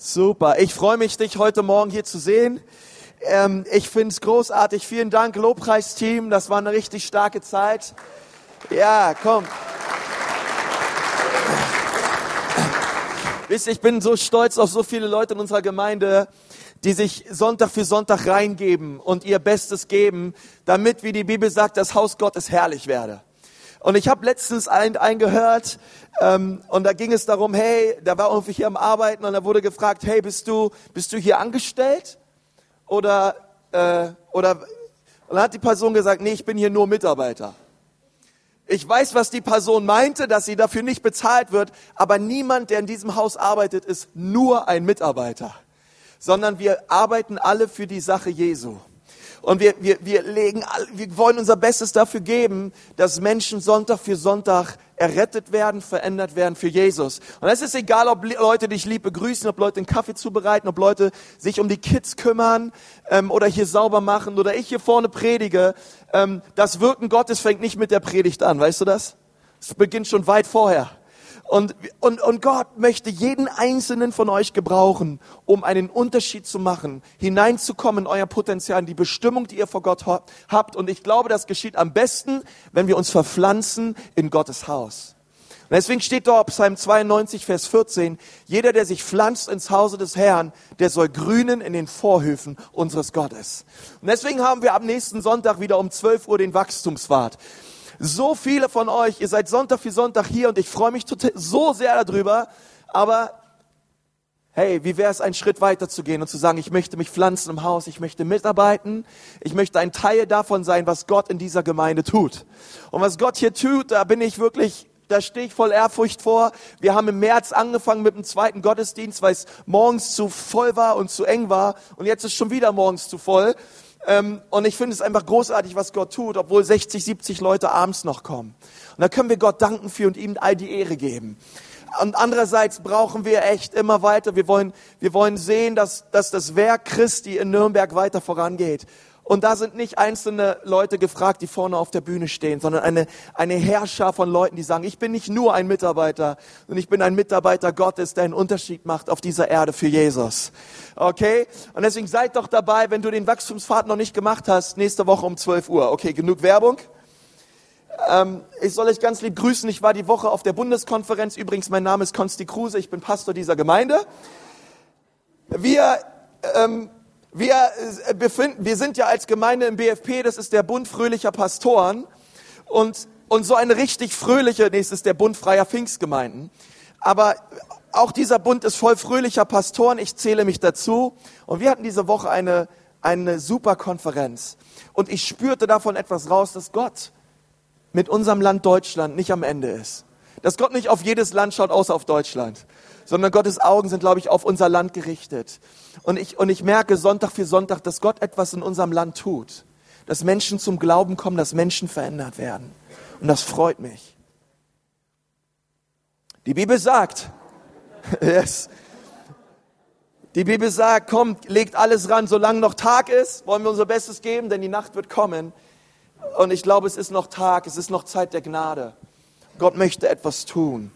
Super. Ich freue mich, dich heute Morgen hier zu sehen. Ähm, ich finde es großartig. Vielen Dank, Lobpreisteam. Das war eine richtig starke Zeit. Ja, komm. Wisst ihr, ich bin so stolz auf so viele Leute in unserer Gemeinde, die sich Sonntag für Sonntag reingeben und ihr Bestes geben, damit, wie die Bibel sagt, das Haus Gottes herrlich werde. Und ich habe letztens einen, einen gehört ähm, und da ging es darum, hey, da war irgendwie hier am Arbeiten und da wurde gefragt, hey, bist du, bist du hier angestellt? Oder, äh, oder, und dann hat die Person gesagt, nee, ich bin hier nur Mitarbeiter. Ich weiß, was die Person meinte, dass sie dafür nicht bezahlt wird, aber niemand, der in diesem Haus arbeitet, ist nur ein Mitarbeiter, sondern wir arbeiten alle für die Sache Jesu. Und wir, wir, wir, legen, wir wollen unser Bestes dafür geben, dass Menschen Sonntag für Sonntag errettet werden, verändert werden für Jesus. Und es ist egal, ob Leute dich lieb begrüßen, ob Leute einen Kaffee zubereiten, ob Leute sich um die Kids kümmern ähm, oder hier sauber machen oder ich hier vorne predige. Ähm, das Wirken Gottes fängt nicht mit der Predigt an, weißt du das? Es beginnt schon weit vorher. Und, und, und Gott möchte jeden einzelnen von euch gebrauchen, um einen Unterschied zu machen, hineinzukommen in euer Potenzial, in die Bestimmung, die ihr vor Gott habt. Und ich glaube, das geschieht am besten, wenn wir uns verpflanzen in Gottes Haus. Und deswegen steht dort Psalm 92, Vers 14, jeder, der sich pflanzt ins Hause des Herrn, der soll grünen in den Vorhöfen unseres Gottes. Und deswegen haben wir am nächsten Sonntag wieder um 12 Uhr den Wachstumsfahrt. So viele von euch, ihr seid Sonntag für Sonntag hier und ich freue mich so sehr darüber. Aber hey, wie wäre es, einen Schritt weiter zu gehen und zu sagen, ich möchte mich pflanzen im Haus, ich möchte mitarbeiten, ich möchte ein Teil davon sein, was Gott in dieser Gemeinde tut. Und was Gott hier tut, da bin ich wirklich da stehe ich voll Ehrfurcht vor. Wir haben im März angefangen mit dem zweiten Gottesdienst, weil es morgens zu voll war und zu eng war. Und jetzt ist schon wieder morgens zu voll. Ähm, und ich finde es einfach großartig, was Gott tut, obwohl 60, 70 Leute abends noch kommen. Und da können wir Gott danken für und ihm all die Ehre geben. Und andererseits brauchen wir echt immer weiter. Wir wollen, wir wollen sehen, dass, dass das Werk Christi in Nürnberg weiter vorangeht. Und da sind nicht einzelne Leute gefragt, die vorne auf der Bühne stehen, sondern eine, eine Herrscher von Leuten, die sagen, ich bin nicht nur ein Mitarbeiter, sondern ich bin ein Mitarbeiter Gottes, der einen Unterschied macht auf dieser Erde für Jesus. Okay? Und deswegen seid doch dabei, wenn du den Wachstumspfad noch nicht gemacht hast, nächste Woche um 12 Uhr. Okay, genug Werbung. Ähm, ich soll euch ganz lieb grüßen. Ich war die Woche auf der Bundeskonferenz. Übrigens, mein Name ist Konsti Kruse. Ich bin Pastor dieser Gemeinde. Wir ähm, wir, äh, befinden, wir sind ja als Gemeinde im BFP, das ist der Bund fröhlicher Pastoren und, und so eine richtig fröhliche, nee, ist der Bund freier Pfingstgemeinden. Aber auch dieser Bund ist voll fröhlicher Pastoren, ich zähle mich dazu. Und wir hatten diese Woche eine, eine super Konferenz. Und ich spürte davon etwas raus, dass Gott mit unserem Land Deutschland nicht am Ende ist. Dass Gott nicht auf jedes Land schaut, außer auf Deutschland sondern Gottes Augen sind, glaube ich, auf unser Land gerichtet. Und ich, und ich merke Sonntag für Sonntag, dass Gott etwas in unserem Land tut. Dass Menschen zum Glauben kommen, dass Menschen verändert werden. Und das freut mich. Die Bibel sagt, yes, die Bibel sagt, kommt, legt alles ran, solange noch Tag ist, wollen wir unser Bestes geben, denn die Nacht wird kommen. Und ich glaube, es ist noch Tag, es ist noch Zeit der Gnade. Gott möchte etwas tun.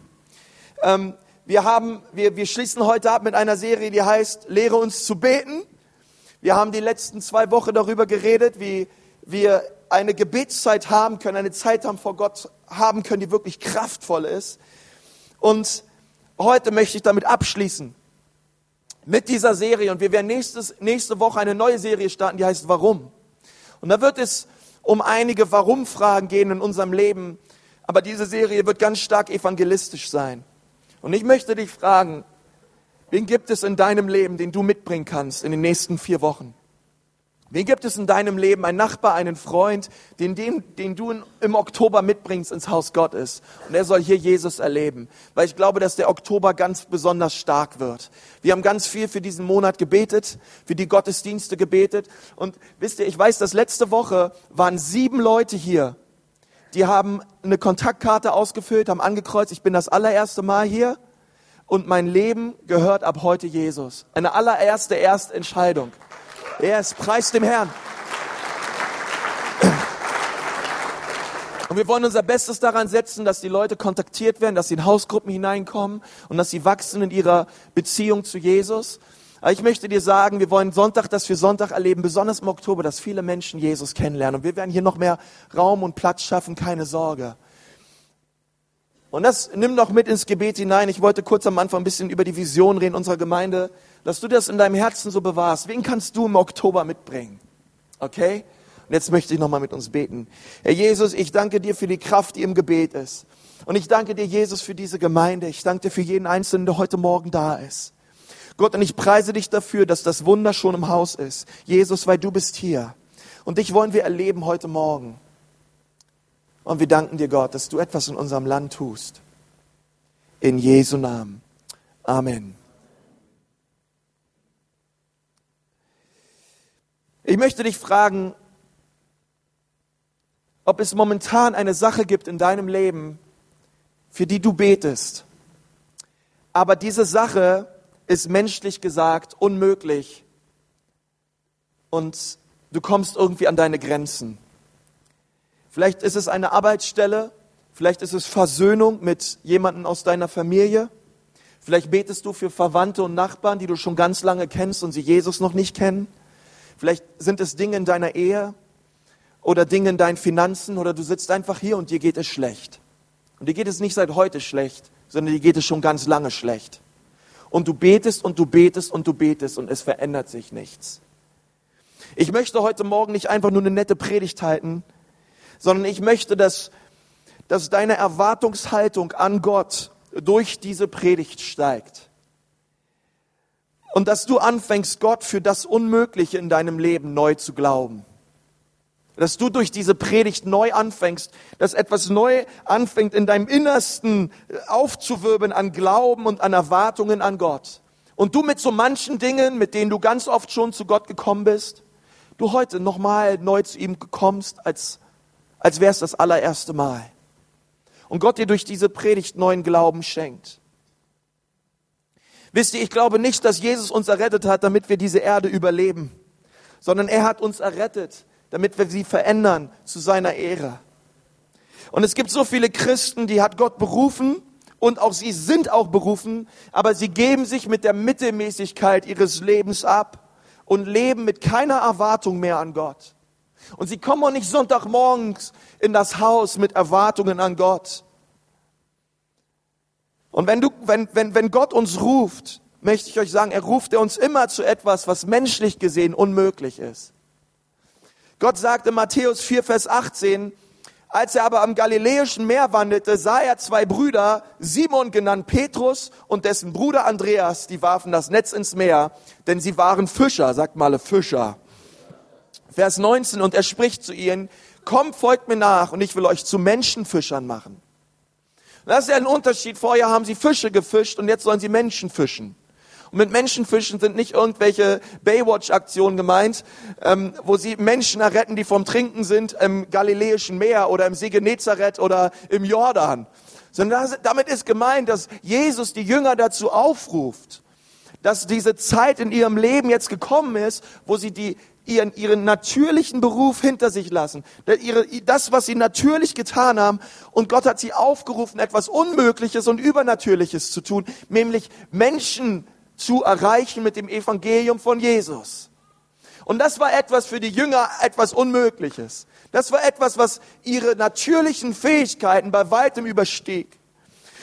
Ähm, wir, haben, wir, wir schließen heute ab mit einer Serie, die heißt Lehre uns zu beten. Wir haben die letzten zwei Wochen darüber geredet, wie wir eine Gebetszeit haben können, eine Zeit haben vor Gott haben können, die wirklich kraftvoll ist. Und heute möchte ich damit abschließen. Mit dieser Serie. Und wir werden nächstes, nächste Woche eine neue Serie starten, die heißt Warum. Und da wird es um einige Warum-Fragen gehen in unserem Leben. Aber diese Serie wird ganz stark evangelistisch sein. Und ich möchte dich fragen, wen gibt es in deinem Leben, den du mitbringen kannst in den nächsten vier Wochen? Wen gibt es in deinem Leben, einen Nachbar, einen Freund, den, den, den du im Oktober mitbringst ins Haus Gottes? Und er soll hier Jesus erleben. Weil ich glaube, dass der Oktober ganz besonders stark wird. Wir haben ganz viel für diesen Monat gebetet, für die Gottesdienste gebetet. Und wisst ihr, ich weiß, dass letzte Woche waren sieben Leute hier, die haben eine Kontaktkarte ausgefüllt, haben angekreuzt, ich bin das allererste Mal hier und mein Leben gehört ab heute Jesus. Eine allererste Erstentscheidung. Er ist Preis dem Herrn. Und wir wollen unser Bestes daran setzen, dass die Leute kontaktiert werden, dass sie in Hausgruppen hineinkommen und dass sie wachsen in ihrer Beziehung zu Jesus. Aber ich möchte dir sagen, wir wollen Sonntag, dass wir Sonntag erleben, besonders im Oktober, dass viele Menschen Jesus kennenlernen. Und wir werden hier noch mehr Raum und Platz schaffen, keine Sorge. Und das nimm noch mit ins Gebet hinein. Ich wollte kurz am Anfang ein bisschen über die Vision reden unserer Gemeinde, dass du das in deinem Herzen so bewahrst. Wen kannst du im Oktober mitbringen? Okay? Und jetzt möchte ich nochmal mit uns beten. Herr Jesus, ich danke dir für die Kraft, die im Gebet ist. Und ich danke dir, Jesus, für diese Gemeinde. Ich danke dir für jeden Einzelnen, der heute Morgen da ist. Gott, und ich preise dich dafür, dass das Wunder schon im Haus ist. Jesus, weil du bist hier. Und dich wollen wir erleben heute Morgen. Und wir danken dir, Gott, dass du etwas in unserem Land tust. In Jesu Namen. Amen. Ich möchte dich fragen, ob es momentan eine Sache gibt in deinem Leben, für die du betest. Aber diese Sache ist menschlich gesagt unmöglich und du kommst irgendwie an deine Grenzen. Vielleicht ist es eine Arbeitsstelle, vielleicht ist es Versöhnung mit jemandem aus deiner Familie, vielleicht betest du für Verwandte und Nachbarn, die du schon ganz lange kennst und sie Jesus noch nicht kennen. Vielleicht sind es Dinge in deiner Ehe oder Dinge in deinen Finanzen oder du sitzt einfach hier und dir geht es schlecht. Und dir geht es nicht seit heute schlecht, sondern dir geht es schon ganz lange schlecht und du betest und du betest und du betest und es verändert sich nichts. Ich möchte heute Morgen nicht einfach nur eine nette Predigt halten, sondern ich möchte, dass, dass deine Erwartungshaltung an Gott durch diese Predigt steigt. Und dass du anfängst, Gott für das Unmögliche in deinem Leben neu zu glauben. Dass du durch diese Predigt neu anfängst, dass etwas neu anfängt in deinem Innersten aufzuwirbeln an Glauben und an Erwartungen an Gott. Und du mit so manchen Dingen, mit denen du ganz oft schon zu Gott gekommen bist, du heute nochmal neu zu ihm kommst, als, als wäre es das allererste Mal. Und Gott dir durch diese Predigt neuen Glauben schenkt. Wisst ihr, ich glaube nicht, dass Jesus uns errettet hat, damit wir diese Erde überleben, sondern er hat uns errettet, damit wir sie verändern zu seiner Ehre. Und es gibt so viele Christen, die hat Gott berufen und auch sie sind auch berufen, aber sie geben sich mit der Mittelmäßigkeit ihres Lebens ab und leben mit keiner Erwartung mehr an Gott. Und sie kommen auch nicht Sonntagmorgens in das Haus mit Erwartungen an Gott. Und wenn du, wenn, wenn, wenn Gott uns ruft, möchte ich euch sagen, er ruft er uns immer zu etwas, was menschlich gesehen unmöglich ist. Gott sagt in Matthäus 4, Vers 18, als er aber am Galiläischen Meer wandelte, sah er zwei Brüder, Simon genannt Petrus und dessen Bruder Andreas, die warfen das Netz ins Meer, denn sie waren Fischer, sagt mal Fischer. Vers 19, und er spricht zu ihnen, kommt, folgt mir nach und ich will euch zu Menschenfischern machen. Das ist ja ein Unterschied. Vorher haben sie Fische gefischt und jetzt sollen sie Menschen fischen. Und mit Menschenfischen sind nicht irgendwelche Baywatch-Aktionen gemeint, ähm, wo sie Menschen erretten, die vom Trinken sind im Galiläischen Meer oder im See Genezareth oder im Jordan. Sondern damit ist gemeint, dass Jesus die Jünger dazu aufruft, dass diese Zeit in ihrem Leben jetzt gekommen ist, wo sie die ihren, ihren natürlichen Beruf hinter sich lassen. Das, was sie natürlich getan haben. Und Gott hat sie aufgerufen, etwas Unmögliches und Übernatürliches zu tun, nämlich Menschen zu erreichen mit dem Evangelium von Jesus. Und das war etwas für die Jünger etwas Unmögliches. Das war etwas, was ihre natürlichen Fähigkeiten bei weitem überstieg.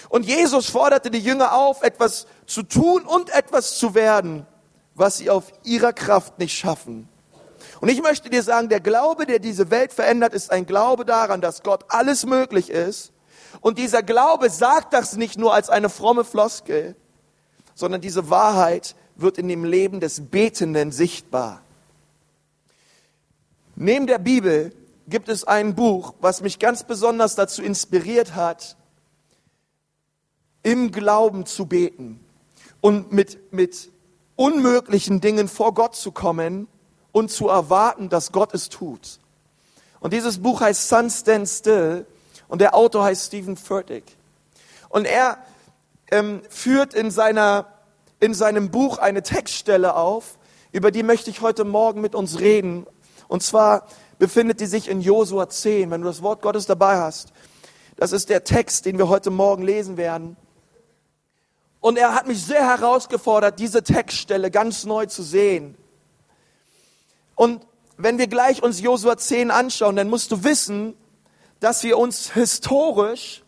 Und Jesus forderte die Jünger auf, etwas zu tun und etwas zu werden, was sie auf ihrer Kraft nicht schaffen. Und ich möchte dir sagen, der Glaube, der diese Welt verändert, ist ein Glaube daran, dass Gott alles möglich ist. Und dieser Glaube sagt das nicht nur als eine fromme Floskel, sondern diese Wahrheit wird in dem Leben des Betenden sichtbar. Neben der Bibel gibt es ein Buch, was mich ganz besonders dazu inspiriert hat, im Glauben zu beten und mit, mit unmöglichen Dingen vor Gott zu kommen und zu erwarten, dass Gott es tut. Und dieses Buch heißt Sun Stand Still und der Autor heißt Stephen Furtick. Und er ähm, führt in, seiner, in seinem Buch eine Textstelle auf, über die möchte ich heute Morgen mit uns reden. Und zwar befindet die sich in Josua 10, wenn du das Wort Gottes dabei hast. Das ist der Text, den wir heute Morgen lesen werden. Und er hat mich sehr herausgefordert, diese Textstelle ganz neu zu sehen. Und wenn wir gleich uns Josua 10 anschauen, dann musst du wissen, dass wir uns historisch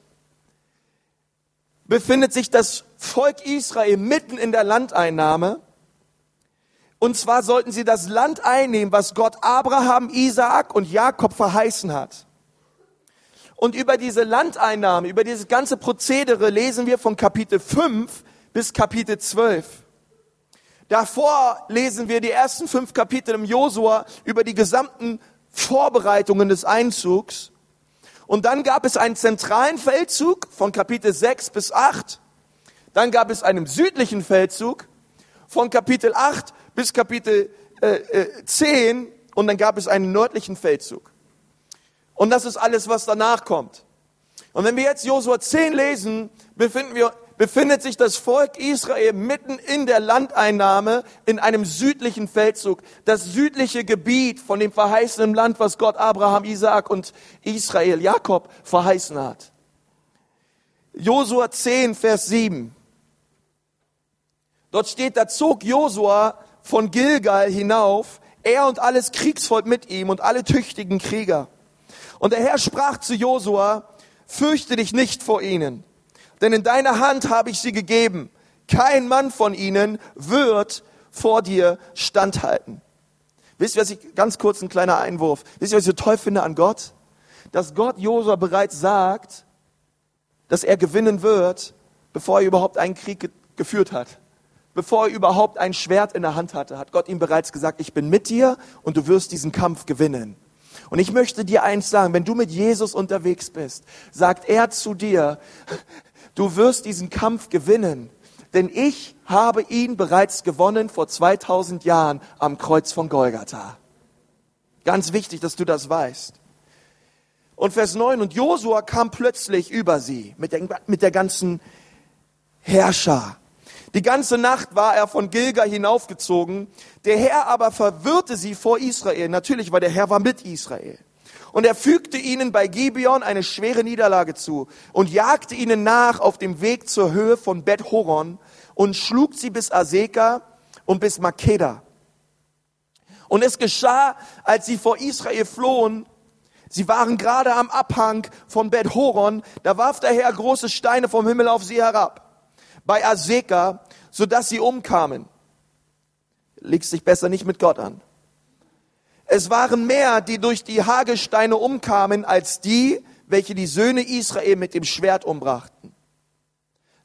befindet sich das Volk Israel mitten in der Landeinnahme. Und zwar sollten sie das Land einnehmen, was Gott Abraham, Isaak und Jakob verheißen hat. Und über diese Landeinnahme, über dieses ganze Prozedere lesen wir von Kapitel 5 bis Kapitel 12. Davor lesen wir die ersten fünf Kapitel im Josua über die gesamten Vorbereitungen des Einzugs. Und dann gab es einen zentralen Feldzug von Kapitel 6 bis 8. Dann gab es einen südlichen Feldzug von Kapitel 8 bis Kapitel äh, äh, 10 und dann gab es einen nördlichen Feldzug. Und das ist alles, was danach kommt. Und wenn wir jetzt Josua 10 lesen, befinden wir, befindet sich das Volk Israel mitten in der Landeinnahme in einem südlichen Feldzug. Das südliche Gebiet von dem verheißenen Land, was Gott Abraham, Isaak und Israel, Jakob verheißen hat. Josua 10, Vers 7. Dort steht, da zog Josua von Gilgal hinauf, er und alles Kriegsvolk mit ihm und alle tüchtigen Krieger. Und der Herr sprach zu Josua, fürchte dich nicht vor ihnen, denn in deiner Hand habe ich sie gegeben. Kein Mann von ihnen wird vor dir standhalten. Wisst ihr, was ich, ganz kurz ein kleiner Einwurf. Wisst ihr, was ich so toll finde an Gott? Dass Gott Josua bereits sagt, dass er gewinnen wird, bevor er überhaupt einen Krieg ge geführt hat bevor er überhaupt ein Schwert in der Hand hatte, hat Gott ihm bereits gesagt, ich bin mit dir und du wirst diesen Kampf gewinnen. Und ich möchte dir eins sagen, wenn du mit Jesus unterwegs bist, sagt er zu dir, du wirst diesen Kampf gewinnen, denn ich habe ihn bereits gewonnen vor 2000 Jahren am Kreuz von Golgatha. Ganz wichtig, dass du das weißt. Und Vers 9, und Josua kam plötzlich über sie mit der, mit der ganzen Herrscher die ganze Nacht war er von Gilgal hinaufgezogen. Der Herr aber verwirrte sie vor Israel. Natürlich, weil der Herr war mit Israel. Und er fügte ihnen bei Gibeon eine schwere Niederlage zu und jagte ihnen nach auf dem Weg zur Höhe von Bet Horon und schlug sie bis Aseka und bis Makeda. Und es geschah, als sie vor Israel flohen, sie waren gerade am Abhang von Bet Horon, da warf der Herr große Steine vom Himmel auf sie herab bei Aseka, sodass sie umkamen. Legst dich besser nicht mit Gott an. Es waren mehr, die durch die Hagelsteine umkamen, als die, welche die Söhne Israel mit dem Schwert umbrachten.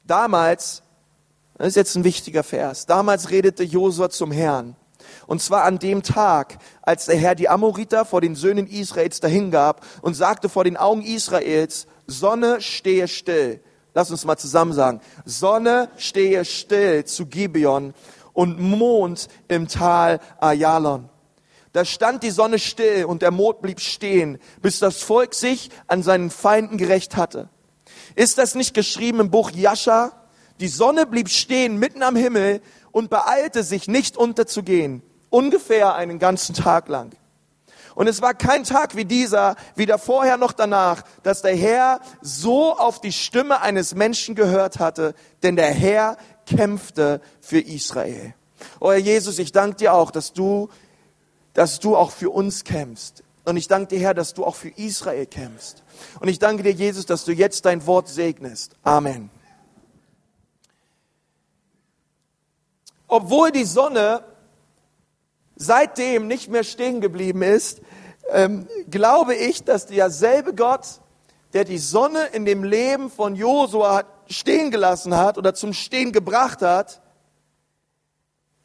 Damals, das ist jetzt ein wichtiger Vers, damals redete Josua zum Herrn. Und zwar an dem Tag, als der Herr die Amoriter vor den Söhnen Israels dahingab und sagte vor den Augen Israels, Sonne stehe still, Lass uns mal zusammen sagen. Sonne stehe still zu Gibeon und Mond im Tal Ayalon. Da stand die Sonne still und der Mond blieb stehen, bis das Volk sich an seinen Feinden gerecht hatte. Ist das nicht geschrieben im Buch Jascha? Die Sonne blieb stehen mitten am Himmel und beeilte sich nicht unterzugehen, ungefähr einen ganzen Tag lang. Und es war kein Tag wie dieser, weder vorher noch danach, dass der Herr so auf die Stimme eines Menschen gehört hatte, denn der Herr kämpfte für Israel. Oh Herr Jesus, ich danke dir auch, dass du, dass du auch für uns kämpfst. Und ich danke dir, Herr, dass du auch für Israel kämpfst. Und ich danke dir, Jesus, dass du jetzt dein Wort segnest. Amen. Obwohl die Sonne seitdem nicht mehr stehen geblieben ist, ähm, glaube ich, dass derselbe Gott, der die Sonne in dem Leben von Josua stehen gelassen hat oder zum Stehen gebracht hat,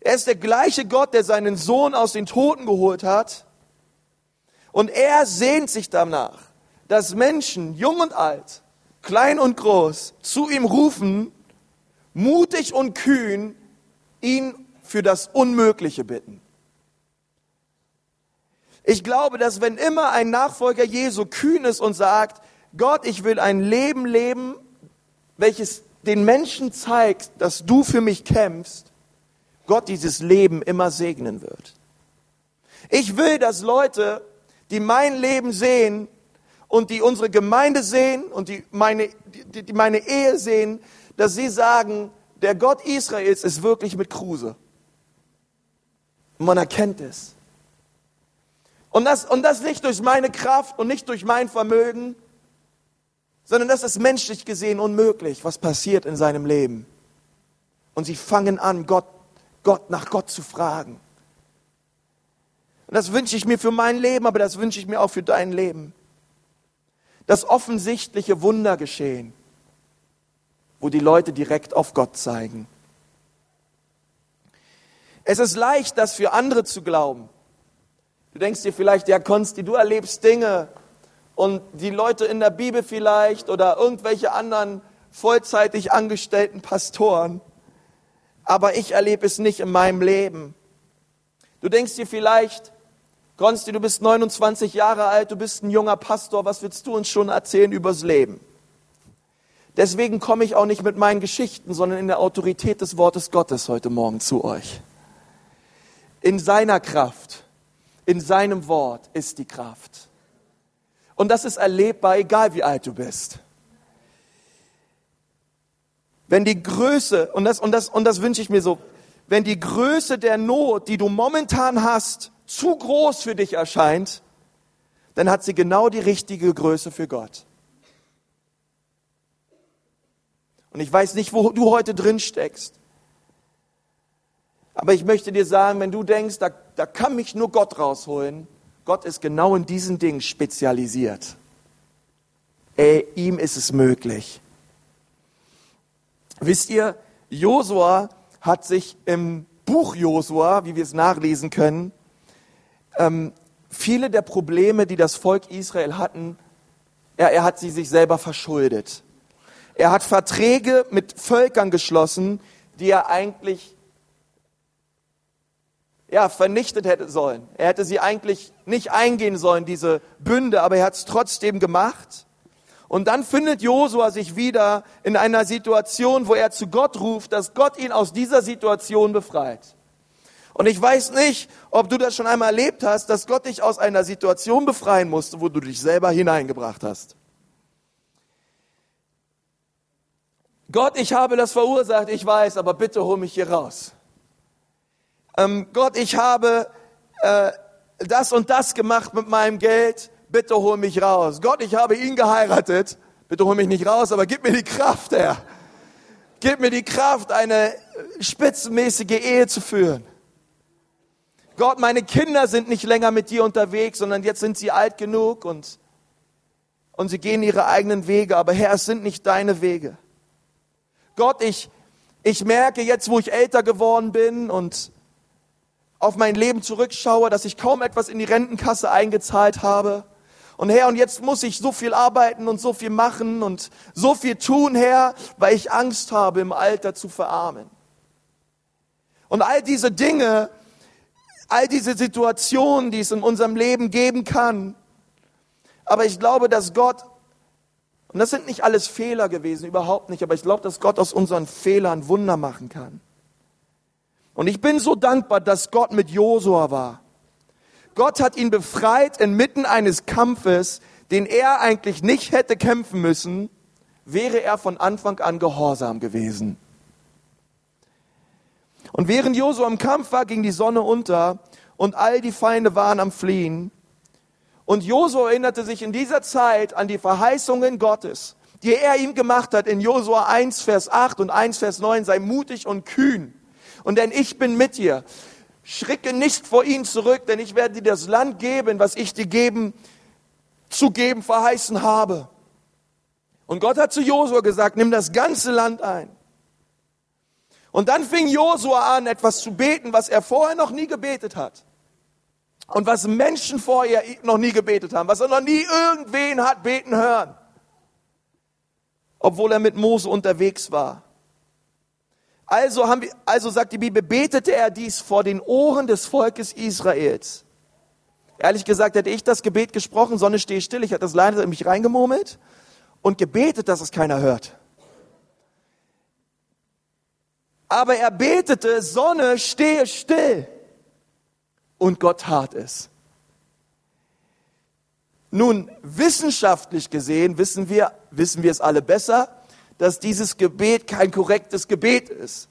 er ist der gleiche Gott, der seinen Sohn aus den Toten geholt hat. Und er sehnt sich danach, dass Menschen, jung und alt, klein und groß, zu ihm rufen, mutig und kühn, ihn für das Unmögliche bitten. Ich glaube, dass wenn immer ein Nachfolger Jesu kühn ist und sagt, Gott, ich will ein Leben leben, welches den Menschen zeigt, dass du für mich kämpfst, Gott dieses Leben immer segnen wird. Ich will, dass Leute die mein Leben sehen und die unsere Gemeinde sehen und die meine, die, die meine Ehe sehen, dass sie sagen, der Gott Israels ist wirklich mit Kruse. Und man erkennt es. Und das, und das nicht durch meine Kraft und nicht durch mein Vermögen, sondern das ist menschlich gesehen unmöglich, was passiert in seinem Leben. Und sie fangen an, Gott, Gott nach Gott zu fragen. Und das wünsche ich mir für mein Leben, aber das wünsche ich mir auch für dein Leben. Dass offensichtliche Wunder geschehen, wo die Leute direkt auf Gott zeigen. Es ist leicht, das für andere zu glauben. Du denkst dir vielleicht, ja, Konsti, du erlebst Dinge und die Leute in der Bibel vielleicht oder irgendwelche anderen vollzeitig angestellten Pastoren aber ich erlebe es nicht in meinem Leben. Du denkst dir vielleicht, Konsti, du bist 29 Jahre alt, du bist ein junger Pastor, was willst du uns schon erzählen übers Leben? Deswegen komme ich auch nicht mit meinen Geschichten, sondern in der Autorität des Wortes Gottes heute Morgen zu euch. In seiner Kraft, in seinem Wort ist die Kraft. Und das ist erlebbar, egal wie alt du bist. Wenn die Größe, und das, und das, und das wünsche ich mir so, wenn die Größe der Not, die du momentan hast, zu groß für dich erscheint, dann hat sie genau die richtige Größe für Gott. Und ich weiß nicht, wo du heute drin steckst. Aber ich möchte dir sagen, wenn du denkst, da, da kann mich nur Gott rausholen, Gott ist genau in diesen Dingen spezialisiert. Ey, ihm ist es möglich. Wisst ihr, Josua hat sich im Buch Josua, wie wir es nachlesen können, ähm, viele der Probleme, die das Volk Israel hatten, er, er hat sie sich selber verschuldet. Er hat Verträge mit Völkern geschlossen, die er eigentlich ja, vernichtet hätte sollen. Er hätte sie eigentlich nicht eingehen sollen, diese Bünde, aber er hat es trotzdem gemacht. Und dann findet Josua sich wieder in einer Situation, wo er zu Gott ruft, dass Gott ihn aus dieser Situation befreit. Und ich weiß nicht, ob du das schon einmal erlebt hast, dass Gott dich aus einer Situation befreien musste, wo du dich selber hineingebracht hast. Gott, ich habe das verursacht, ich weiß, aber bitte hol mich hier raus. Ähm, Gott, ich habe äh, das und das gemacht mit meinem Geld bitte hol mich raus. Gott, ich habe ihn geheiratet, bitte hol mich nicht raus, aber gib mir die Kraft, Herr. Gib mir die Kraft, eine spitzenmäßige Ehe zu führen. Gott, meine Kinder sind nicht länger mit dir unterwegs, sondern jetzt sind sie alt genug und, und sie gehen ihre eigenen Wege. Aber Herr, es sind nicht deine Wege. Gott, ich, ich merke jetzt, wo ich älter geworden bin und auf mein Leben zurückschaue, dass ich kaum etwas in die Rentenkasse eingezahlt habe. Und Herr, und jetzt muss ich so viel arbeiten und so viel machen und so viel tun, Herr, weil ich Angst habe, im Alter zu verarmen. Und all diese Dinge, all diese Situationen, die es in unserem Leben geben kann. Aber ich glaube, dass Gott, und das sind nicht alles Fehler gewesen, überhaupt nicht, aber ich glaube, dass Gott aus unseren Fehlern Wunder machen kann. Und ich bin so dankbar, dass Gott mit Josua war. Gott hat ihn befreit inmitten eines Kampfes, den er eigentlich nicht hätte kämpfen müssen, wäre er von Anfang an gehorsam gewesen. Und während Josua im Kampf war, ging die Sonne unter und all die Feinde waren am Fliehen. Und Josua erinnerte sich in dieser Zeit an die Verheißungen Gottes, die er ihm gemacht hat in Josua 1, Vers 8 und 1, Vers 9, sei mutig und kühn. Und denn ich bin mit dir. Schricke nicht vor ihnen zurück, denn ich werde dir das Land geben, was ich dir geben, zu geben verheißen habe. Und Gott hat zu Josua gesagt, nimm das ganze Land ein. Und dann fing Josua an, etwas zu beten, was er vorher noch nie gebetet hat. Und was Menschen vorher noch nie gebetet haben, was er noch nie irgendwen hat beten hören. Obwohl er mit Mose unterwegs war. Also, haben wir, also sagt die Bibel, betete er dies vor den Ohren des Volkes Israels. Ehrlich gesagt hätte ich das Gebet gesprochen, Sonne stehe still, ich hätte das leider in mich reingemurmelt und gebetet, dass es keiner hört. Aber er betete, Sonne stehe still. Und Gott tat es. Nun, wissenschaftlich gesehen wissen wir, wissen wir es alle besser, dass dieses Gebet kein korrektes Gebet ist.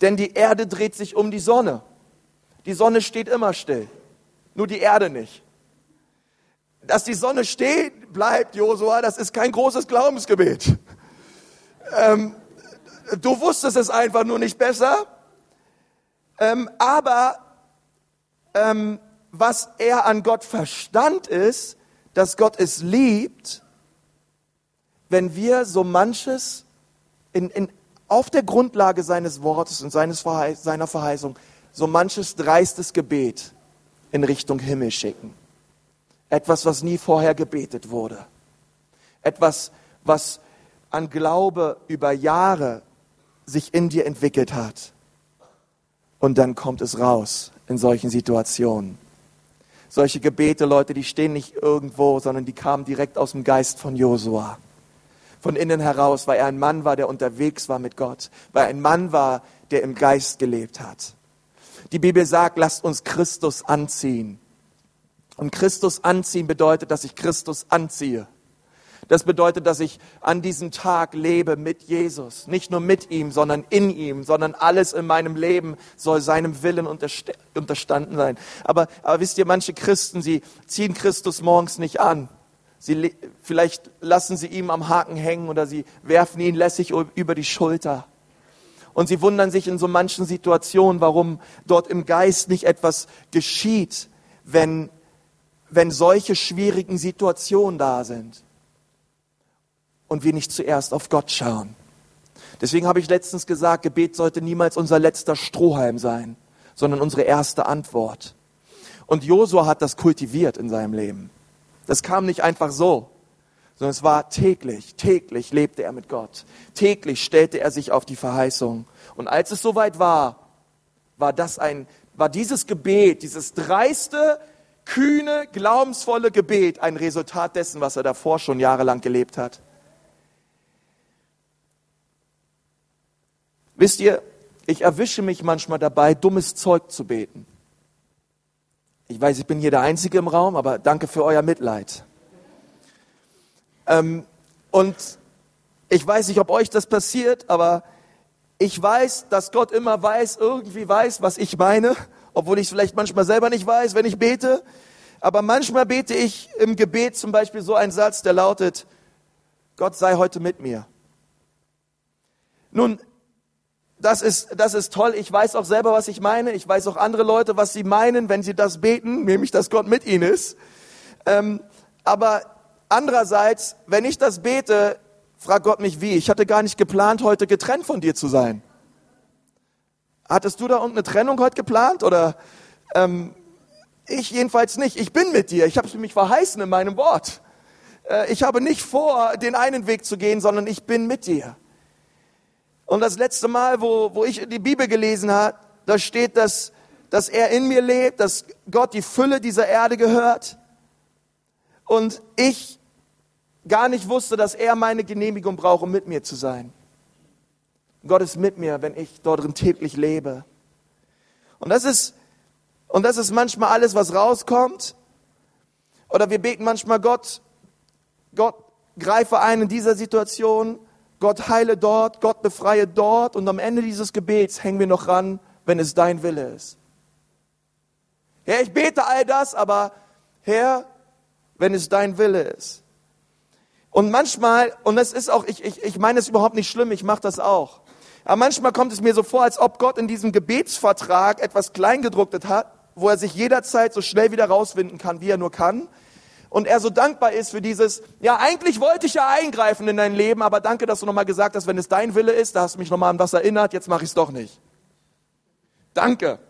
Denn die Erde dreht sich um die Sonne. Die Sonne steht immer still. Nur die Erde nicht. Dass die Sonne steht, bleibt, Josua, das ist kein großes Glaubensgebet. Ähm, du wusstest es einfach nur nicht besser. Ähm, aber ähm, was er an Gott verstand ist, dass Gott es liebt, wenn wir so manches in, in, auf der Grundlage seines Wortes und seines Verheiß, seiner Verheißung so manches dreistes Gebet in Richtung Himmel schicken. Etwas, was nie vorher gebetet wurde. Etwas, was an Glaube über Jahre sich in dir entwickelt hat. Und dann kommt es raus in solchen Situationen. Solche Gebete, Leute, die stehen nicht irgendwo, sondern die kamen direkt aus dem Geist von Josua. Von innen heraus, weil er ein Mann war, der unterwegs war mit Gott, weil er ein Mann war, der im Geist gelebt hat. Die Bibel sagt, lasst uns Christus anziehen. Und Christus anziehen bedeutet, dass ich Christus anziehe. Das bedeutet, dass ich an diesem Tag lebe mit Jesus. Nicht nur mit ihm, sondern in ihm, sondern alles in meinem Leben soll seinem Willen unterstanden sein. Aber, aber wisst ihr, manche Christen, sie ziehen Christus morgens nicht an. Sie, vielleicht lassen sie ihm am Haken hängen oder sie werfen ihn lässig über die Schulter. Und sie wundern sich in so manchen Situationen, warum dort im Geist nicht etwas geschieht, wenn, wenn solche schwierigen Situationen da sind und wir nicht zuerst auf Gott schauen. Deswegen habe ich letztens gesagt, Gebet sollte niemals unser letzter Strohhalm sein, sondern unsere erste Antwort. Und Josua hat das kultiviert in seinem Leben. Das kam nicht einfach so, sondern es war täglich, täglich lebte er mit Gott. Täglich stellte er sich auf die Verheißung. Und als es soweit war, war das ein, war dieses Gebet, dieses dreiste, kühne, glaubensvolle Gebet ein Resultat dessen, was er davor schon jahrelang gelebt hat. Wisst ihr, ich erwische mich manchmal dabei, dummes Zeug zu beten. Ich weiß, ich bin hier der Einzige im Raum, aber danke für euer Mitleid. Ähm, und ich weiß nicht, ob euch das passiert, aber ich weiß, dass Gott immer weiß, irgendwie weiß, was ich meine, obwohl ich es vielleicht manchmal selber nicht weiß, wenn ich bete. Aber manchmal bete ich im Gebet zum Beispiel so einen Satz, der lautet, Gott sei heute mit mir. Nun, das ist, das ist toll. Ich weiß auch selber, was ich meine. Ich weiß auch andere Leute, was sie meinen, wenn sie das beten, nämlich, dass Gott mit ihnen ist. Ähm, aber andererseits, wenn ich das bete, fragt Gott mich wie. Ich hatte gar nicht geplant, heute getrennt von dir zu sein. Hattest du da irgendeine Trennung heute geplant? Oder ähm, ich jedenfalls nicht. Ich bin mit dir. Ich habe es mich verheißen in meinem Wort. Äh, ich habe nicht vor, den einen Weg zu gehen, sondern ich bin mit dir. Und das letzte Mal, wo, wo ich die Bibel gelesen habe, da steht, dass, dass er in mir lebt, dass Gott die Fülle dieser Erde gehört. Und ich gar nicht wusste, dass er meine Genehmigung braucht, um mit mir zu sein. Gott ist mit mir, wenn ich dort drin täglich lebe. Und das ist, und das ist manchmal alles, was rauskommt. Oder wir beten manchmal Gott, Gott greife ein in dieser Situation Gott heile dort, Gott befreie dort und am Ende dieses Gebets hängen wir noch ran, wenn es dein Wille ist. Herr, ich bete all das, aber Herr, wenn es dein Wille ist. Und manchmal, und es ist auch, ich, ich, ich meine es überhaupt nicht schlimm, ich mache das auch. Aber manchmal kommt es mir so vor, als ob Gott in diesem Gebetsvertrag etwas Kleingedrucktes hat, wo er sich jederzeit so schnell wieder rauswinden kann, wie er nur kann und er so dankbar ist für dieses, ja, eigentlich wollte ich ja eingreifen in dein Leben, aber danke, dass du nochmal gesagt hast, wenn es dein Wille ist, da hast du mich nochmal an was erinnert, jetzt mache ich es doch nicht. Danke.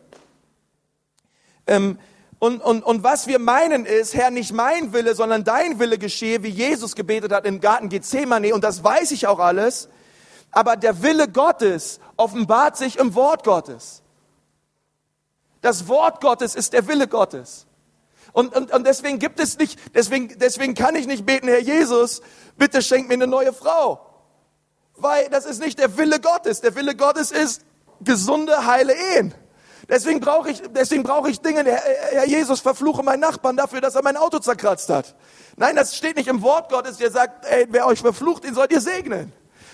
Ähm, und, und, und was wir meinen ist, Herr, nicht mein Wille, sondern dein Wille geschehe, wie Jesus gebetet hat im Garten Gethsemane, und das weiß ich auch alles, aber der Wille Gottes offenbart sich im Wort Gottes. Das Wort Gottes ist der Wille Gottes. Und, und, und deswegen gibt es nicht, deswegen, deswegen kann ich nicht beten, Herr Jesus, bitte schenk mir eine neue Frau. Weil das ist nicht der Wille Gottes. Der Wille Gottes ist gesunde, heile Ehen. Deswegen brauche ich, deswegen brauche ich Dinge, Herr, Herr Jesus, verfluche meinen Nachbarn dafür, dass er mein Auto zerkratzt hat. Nein, das steht nicht im Wort Gottes, der sagt, ey, wer euch verflucht, den sollt ihr segnen.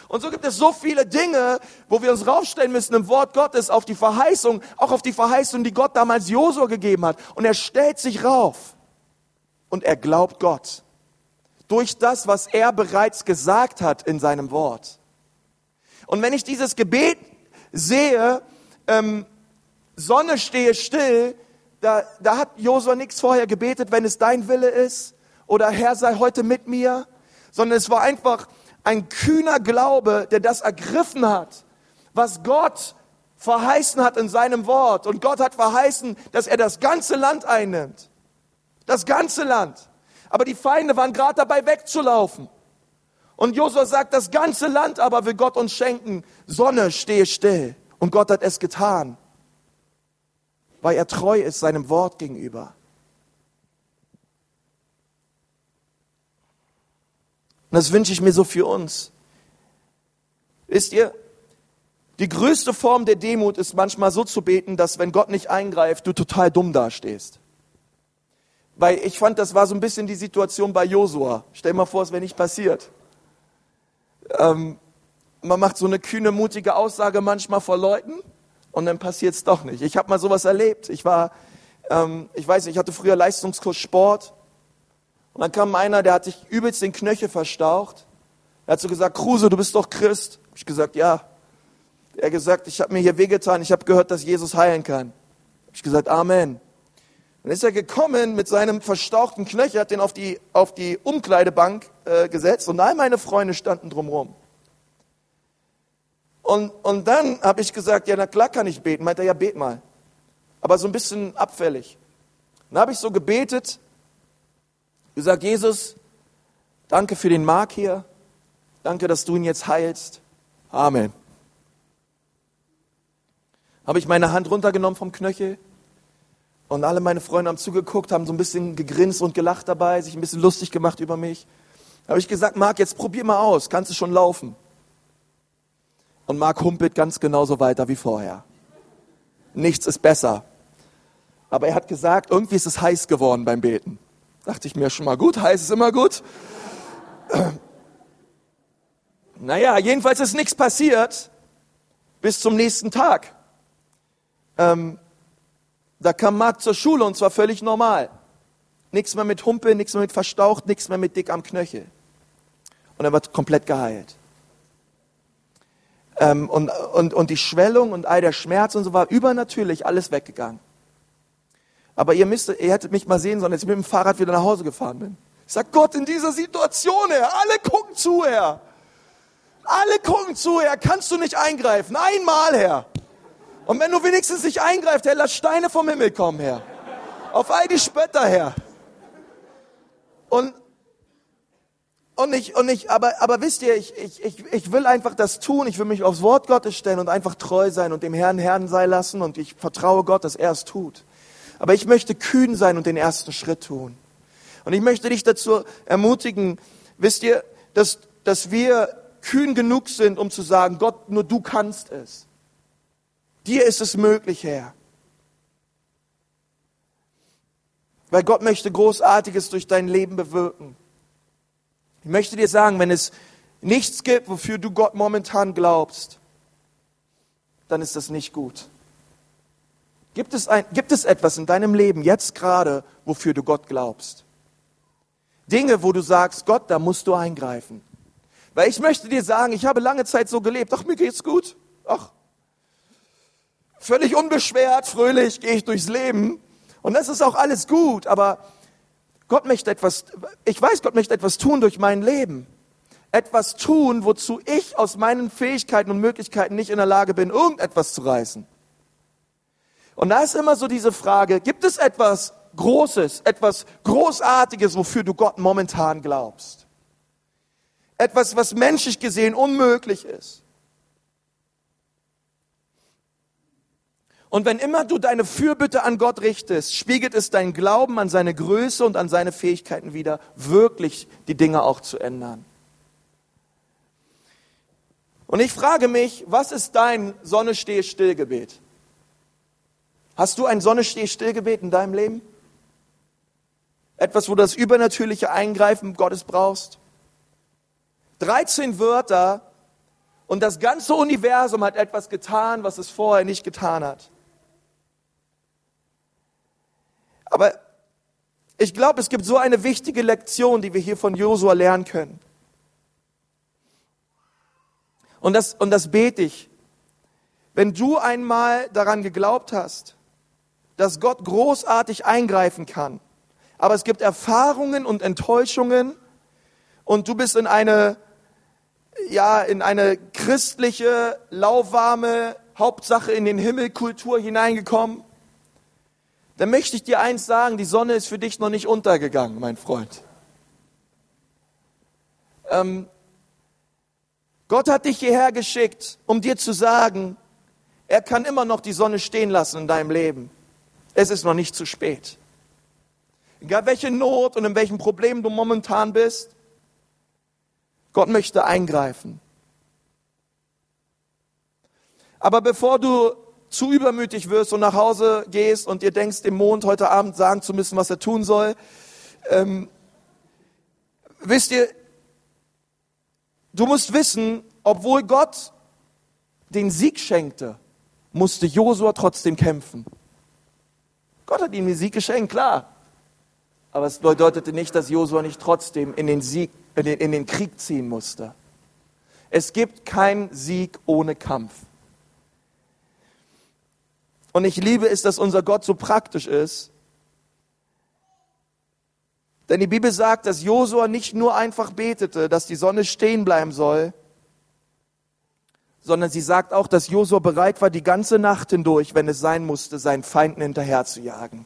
Und so gibt es so viele Dinge, wo wir uns raufstellen müssen im Wort Gottes auf die Verheißung, auch auf die Verheißung, die Gott damals Josua gegeben hat. Und er stellt sich rauf und er glaubt Gott. Durch das, was er bereits gesagt hat in seinem Wort. Und wenn ich dieses Gebet sehe, ähm, Sonne stehe still, da, da hat Josua nichts vorher gebetet, wenn es dein Wille ist oder Herr sei heute mit mir, sondern es war einfach ein kühner Glaube, der das ergriffen hat, was Gott verheißen hat in seinem Wort. Und Gott hat verheißen, dass er das ganze Land einnimmt. Das ganze Land. Aber die Feinde waren gerade dabei wegzulaufen. Und Josua sagt, das ganze Land aber will Gott uns schenken. Sonne, stehe still. Und Gott hat es getan, weil er treu ist seinem Wort gegenüber. Und das wünsche ich mir so für uns. Wisst ihr, die größte Form der Demut ist manchmal so zu beten, dass wenn Gott nicht eingreift, du total dumm dastehst. Weil ich fand, das war so ein bisschen die Situation bei Josua. Stell dir mal vor, es wäre nicht passiert. Ähm, man macht so eine kühne, mutige Aussage manchmal vor Leuten und dann passiert es doch nicht. Ich habe mal sowas erlebt. Ich war, ähm, ich weiß nicht, ich hatte früher Leistungskurs Sport und dann kam einer, der hat sich übelst den Knöchel verstaucht. Er hat so gesagt, Kruse, du bist doch Christ. Hab ich gesagt, ja. Er hat gesagt, ich habe mir hier wehgetan, ich habe gehört, dass Jesus heilen kann. Hab ich gesagt, Amen. Dann ist er gekommen mit seinem verstauchten Knöchel, hat den auf die, auf die Umkleidebank äh, gesetzt und all meine Freunde standen drumherum. Und, und dann habe ich gesagt, ja, na klar kann ich beten. Meint er, ja, bet mal. Aber so ein bisschen abfällig. Dann habe ich so gebetet, gesagt, Jesus, danke für den Mark hier. Danke, dass du ihn jetzt heilst. Amen. Habe ich meine Hand runtergenommen vom Knöchel, und alle meine Freunde haben zugeguckt, haben so ein bisschen gegrinst und gelacht dabei, sich ein bisschen lustig gemacht über mich. Habe ich gesagt, Marc, jetzt probier mal aus, kannst du schon laufen? Und Marc humpelt ganz genauso weiter wie vorher. Nichts ist besser. Aber er hat gesagt, irgendwie ist es heiß geworden beim Beten. Dachte ich mir schon mal gut, heiß ist immer gut. Naja, jedenfalls ist nichts passiert bis zum nächsten Tag. Ähm, da kam Marc zur Schule und zwar völlig normal. Nichts mehr mit Humpe, nichts mehr mit verstaucht, nichts mehr mit dick am Knöchel. Und er wird komplett geheilt. Ähm, und, und, und die Schwellung und all der Schmerz und so war übernatürlich alles weggegangen. Aber ihr, müsst, ihr hättet mich mal sehen sollen, als ich mit dem Fahrrad wieder nach Hause gefahren bin. Ich sag Gott, in dieser Situation, Herr, alle gucken zu, Herr. Alle gucken zu, Herr. Kannst du nicht eingreifen? Einmal, Herr. Und wenn du wenigstens nicht eingreifst, Herr, lass Steine vom Himmel kommen, Herr. Auf all die Spötter, Herr. Und, und ich, und ich, aber, aber wisst ihr, ich, ich, ich, ich will einfach das tun. Ich will mich aufs Wort Gottes stellen und einfach treu sein und dem Herrn Herrn sein lassen und ich vertraue Gott, dass er es tut. Aber ich möchte kühn sein und den ersten Schritt tun. Und ich möchte dich dazu ermutigen, wisst ihr, dass, dass wir kühn genug sind, um zu sagen, Gott, nur du kannst es. Dir ist es möglich, Herr. Weil Gott möchte Großartiges durch dein Leben bewirken. Ich möchte dir sagen, wenn es nichts gibt, wofür du Gott momentan glaubst, dann ist das nicht gut. Gibt es, ein, gibt es etwas in deinem Leben jetzt gerade, wofür du Gott glaubst? Dinge, wo du sagst, Gott, da musst du eingreifen. Weil ich möchte dir sagen, ich habe lange Zeit so gelebt. Ach, mir geht's gut. Ach, Völlig unbeschwert, fröhlich gehe ich durchs Leben. Und das ist auch alles gut, aber Gott möchte etwas, ich weiß, Gott möchte etwas tun durch mein Leben. Etwas tun, wozu ich aus meinen Fähigkeiten und Möglichkeiten nicht in der Lage bin, irgendetwas zu reißen. Und da ist immer so diese Frage, gibt es etwas Großes, etwas Großartiges, wofür du Gott momentan glaubst? Etwas, was menschlich gesehen unmöglich ist. Und wenn immer du deine Fürbitte an Gott richtest, spiegelt es deinen Glauben an seine Größe und an seine Fähigkeiten wieder, wirklich die Dinge auch zu ändern. Und ich frage mich, was ist dein Sonne stehe still Gebet? Hast du ein Sonne-Steh-Still-Gebet in deinem Leben? Etwas, wo du das übernatürliche Eingreifen Gottes brauchst? 13 Wörter und das ganze Universum hat etwas getan, was es vorher nicht getan hat. Aber ich glaube, es gibt so eine wichtige Lektion, die wir hier von Josua lernen können. Und das, und das bete ich. Wenn du einmal daran geglaubt hast, dass Gott großartig eingreifen kann, aber es gibt Erfahrungen und Enttäuschungen und du bist in eine, ja, in eine christliche, lauwarme, Hauptsache in den Himmel Kultur hineingekommen, dann möchte ich dir eins sagen, die Sonne ist für dich noch nicht untergegangen, mein Freund. Ähm, Gott hat dich hierher geschickt, um dir zu sagen, er kann immer noch die Sonne stehen lassen in deinem Leben. Es ist noch nicht zu spät. Egal welche Not und in welchem Problem du momentan bist, Gott möchte eingreifen. Aber bevor du zu übermütig wirst und nach Hause gehst und dir denkst, dem Mond heute Abend sagen zu müssen, was er tun soll, ähm, wisst ihr, du musst wissen, obwohl Gott den Sieg schenkte, musste Josua trotzdem kämpfen. Gott hat ihm den Sieg geschenkt, klar. Aber es bedeutete nicht, dass Josua nicht trotzdem in den, Sieg, in den, in den Krieg ziehen musste. Es gibt keinen Sieg ohne Kampf. Und ich liebe es, dass unser Gott so praktisch ist. Denn die Bibel sagt, dass Josua nicht nur einfach betete, dass die Sonne stehen bleiben soll, sondern sie sagt auch, dass Josua bereit war, die ganze Nacht hindurch, wenn es sein musste, seinen Feinden hinterher zu jagen.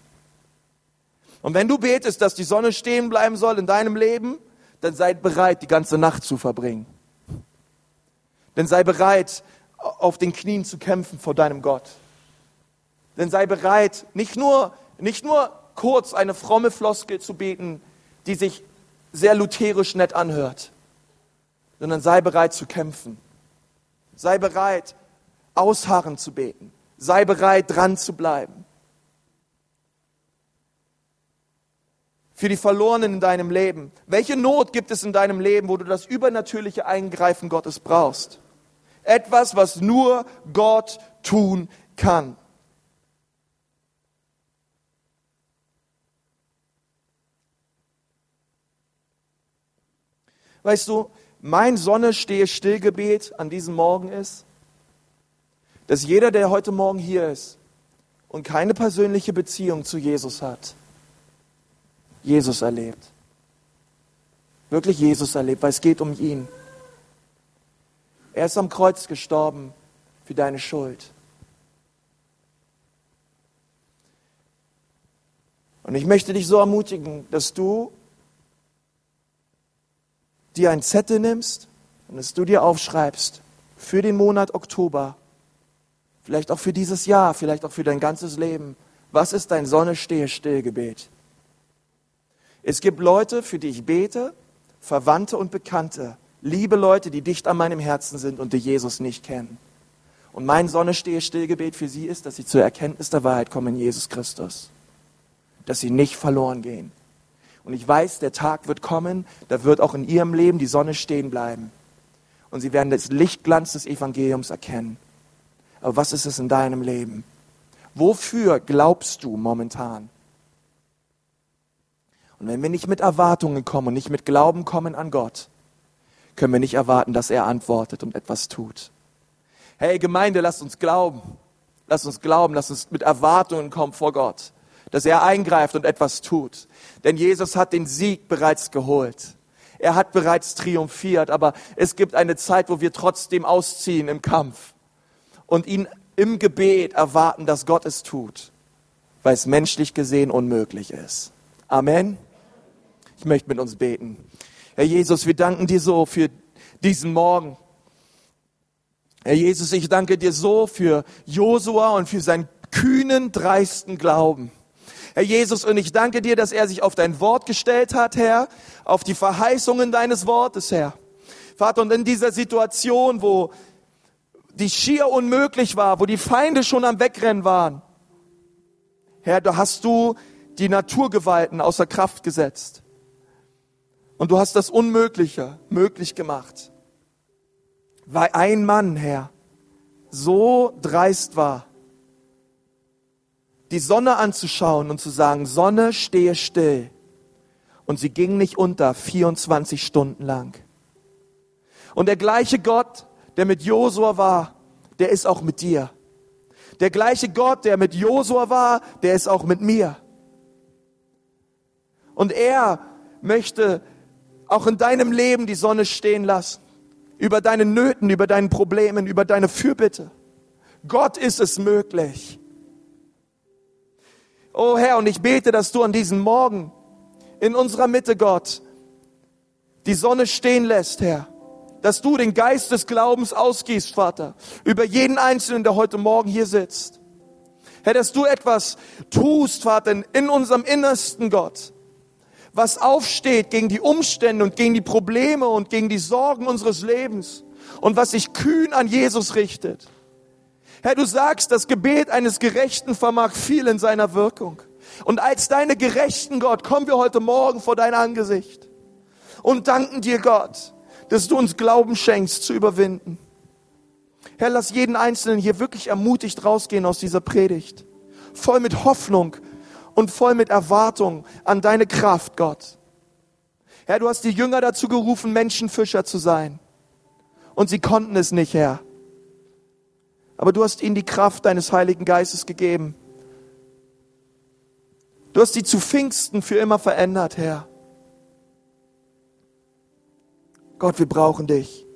Und wenn du betest, dass die Sonne stehen bleiben soll in deinem Leben, dann sei bereit, die ganze Nacht zu verbringen. Denn sei bereit, auf den Knien zu kämpfen vor deinem Gott. Denn sei bereit, nicht nur, nicht nur kurz eine fromme Floskel zu beten, die sich sehr lutherisch nett anhört, sondern sei bereit zu kämpfen. Sei bereit, ausharren zu beten. Sei bereit, dran zu bleiben. Für die Verlorenen in deinem Leben. Welche Not gibt es in deinem Leben, wo du das übernatürliche Eingreifen Gottes brauchst? Etwas, was nur Gott tun kann. Weißt du, mein Sonne stehe still Gebet an diesem Morgen ist, dass jeder, der heute Morgen hier ist und keine persönliche Beziehung zu Jesus hat, Jesus erlebt. Wirklich Jesus erlebt, weil es geht um ihn. Er ist am Kreuz gestorben für deine Schuld. Und ich möchte dich so ermutigen, dass du dir einen Zettel nimmst und dass du dir aufschreibst für den Monat Oktober, vielleicht auch für dieses Jahr, vielleicht auch für dein ganzes Leben, was ist dein Sonne stehe still Gebet? Es gibt Leute, für die ich bete, Verwandte und Bekannte, liebe Leute, die dicht an meinem Herzen sind und die Jesus nicht kennen. Und mein Sonne stehe still Gebet für sie ist, dass sie zur Erkenntnis der Wahrheit kommen in Jesus Christus. Dass sie nicht verloren gehen, und ich weiß, der Tag wird kommen, da wird auch in ihrem Leben die Sonne stehen bleiben. Und sie werden das Lichtglanz des Evangeliums erkennen. Aber was ist es in deinem Leben? Wofür glaubst du momentan? Und wenn wir nicht mit Erwartungen kommen und nicht mit Glauben kommen an Gott, können wir nicht erwarten, dass er antwortet und etwas tut. Hey Gemeinde, lasst uns glauben. Lasst uns glauben, lasst uns mit Erwartungen kommen vor Gott dass er eingreift und etwas tut. Denn Jesus hat den Sieg bereits geholt. Er hat bereits triumphiert, aber es gibt eine Zeit, wo wir trotzdem ausziehen im Kampf und ihn im Gebet erwarten, dass Gott es tut, weil es menschlich gesehen unmöglich ist. Amen. Ich möchte mit uns beten. Herr Jesus, wir danken dir so für diesen Morgen. Herr Jesus, ich danke dir so für Josua und für seinen kühnen, dreisten Glauben. Herr Jesus, und ich danke dir, dass er sich auf dein Wort gestellt hat, Herr, auf die Verheißungen deines Wortes, Herr. Vater, und in dieser Situation, wo die schier unmöglich war, wo die Feinde schon am Wegrennen waren, Herr, da hast du die Naturgewalten außer Kraft gesetzt. Und du hast das Unmögliche möglich gemacht. Weil ein Mann, Herr, so dreist war, die Sonne anzuschauen und zu sagen, Sonne, stehe still. Und sie ging nicht unter 24 Stunden lang. Und der gleiche Gott, der mit Josua war, der ist auch mit dir. Der gleiche Gott, der mit Josua war, der ist auch mit mir. Und er möchte auch in deinem Leben die Sonne stehen lassen. Über deine Nöten, über deinen Problemen, über deine Fürbitte. Gott ist es möglich. Oh Herr, und ich bete, dass du an diesem Morgen in unserer Mitte, Gott, die Sonne stehen lässt, Herr. Dass du den Geist des Glaubens ausgießt, Vater, über jeden Einzelnen, der heute Morgen hier sitzt. Herr, dass du etwas tust, Vater, in unserem Innersten, Gott, was aufsteht gegen die Umstände und gegen die Probleme und gegen die Sorgen unseres Lebens und was sich kühn an Jesus richtet. Herr, du sagst, das Gebet eines Gerechten vermag viel in seiner Wirkung. Und als deine Gerechten, Gott, kommen wir heute Morgen vor dein Angesicht und danken dir, Gott, dass du uns Glauben schenkst zu überwinden. Herr, lass jeden Einzelnen hier wirklich ermutigt rausgehen aus dieser Predigt. Voll mit Hoffnung und voll mit Erwartung an deine Kraft, Gott. Herr, du hast die Jünger dazu gerufen, Menschenfischer zu sein. Und sie konnten es nicht, Herr. Aber du hast ihnen die Kraft deines Heiligen Geistes gegeben. Du hast sie zu Pfingsten für immer verändert, Herr. Gott, wir brauchen dich.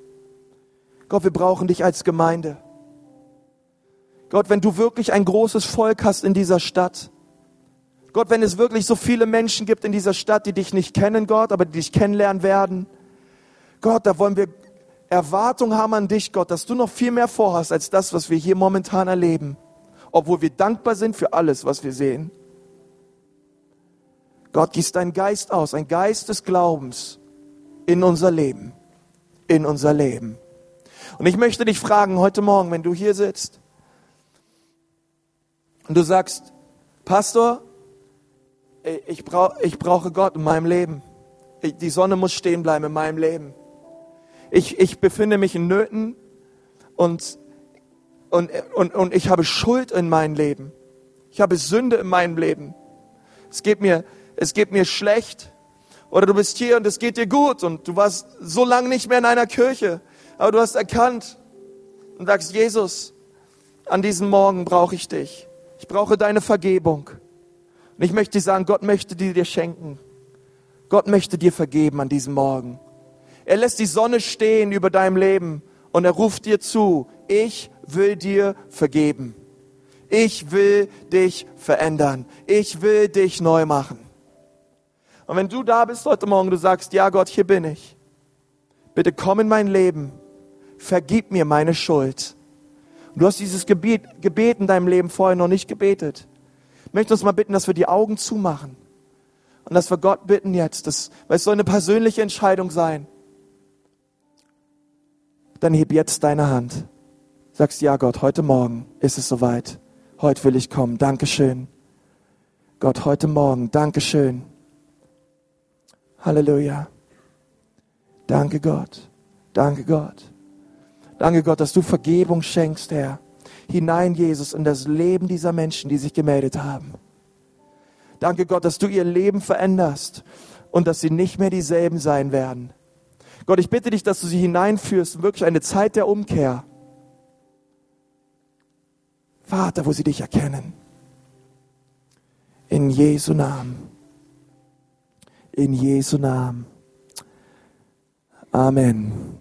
Gott, wir brauchen dich als Gemeinde. Gott, wenn du wirklich ein großes Volk hast in dieser Stadt, Gott, wenn es wirklich so viele Menschen gibt in dieser Stadt, die dich nicht kennen, Gott, aber die dich kennenlernen werden, Gott, da wollen wir Erwartung haben an dich, Gott, dass du noch viel mehr vorhast als das, was wir hier momentan erleben. Obwohl wir dankbar sind für alles, was wir sehen. Gott, gieß deinen Geist aus, ein Geist des Glaubens in unser Leben. In unser Leben. Und ich möchte dich fragen heute Morgen, wenn du hier sitzt und du sagst, Pastor, ich, brauch, ich brauche Gott in meinem Leben. Die Sonne muss stehen bleiben in meinem Leben ich, ich befinde mich in Nöten und, und, und, und ich habe Schuld in meinem Leben. Ich habe Sünde in meinem Leben. Es geht mir, es geht mir schlecht. Oder du bist hier und es geht dir gut und du warst so lange nicht mehr in einer Kirche. Aber du hast erkannt und sagst, Jesus, an diesem Morgen brauche ich dich. Ich brauche deine Vergebung. Und ich möchte dir sagen, Gott möchte die dir schenken. Gott möchte dir vergeben an diesem Morgen. Er lässt die Sonne stehen über deinem Leben und er ruft dir zu, ich will dir vergeben. Ich will dich verändern. Ich will dich neu machen. Und wenn du da bist heute Morgen, du sagst, ja Gott, hier bin ich. Bitte komm in mein Leben. Vergib mir meine Schuld. Und du hast dieses Gebet, Gebet in deinem Leben vorher noch nicht gebetet. Ich möchte uns mal bitten, dass wir die Augen zumachen. Und dass wir Gott bitten jetzt, dass, weil es soll eine persönliche Entscheidung sein dann heb jetzt deine Hand. Sagst, ja Gott, heute Morgen ist es soweit. Heute will ich kommen. Dankeschön. Gott, heute Morgen. Dankeschön. Halleluja. Danke Gott. Danke Gott. Danke Gott, dass du Vergebung schenkst, Herr. Hinein, Jesus, in das Leben dieser Menschen, die sich gemeldet haben. Danke Gott, dass du ihr Leben veränderst und dass sie nicht mehr dieselben sein werden. Gott, ich bitte dich, dass du sie hineinführst, wirklich eine Zeit der Umkehr. Vater, wo sie dich erkennen. In Jesu Namen. In Jesu Namen. Amen.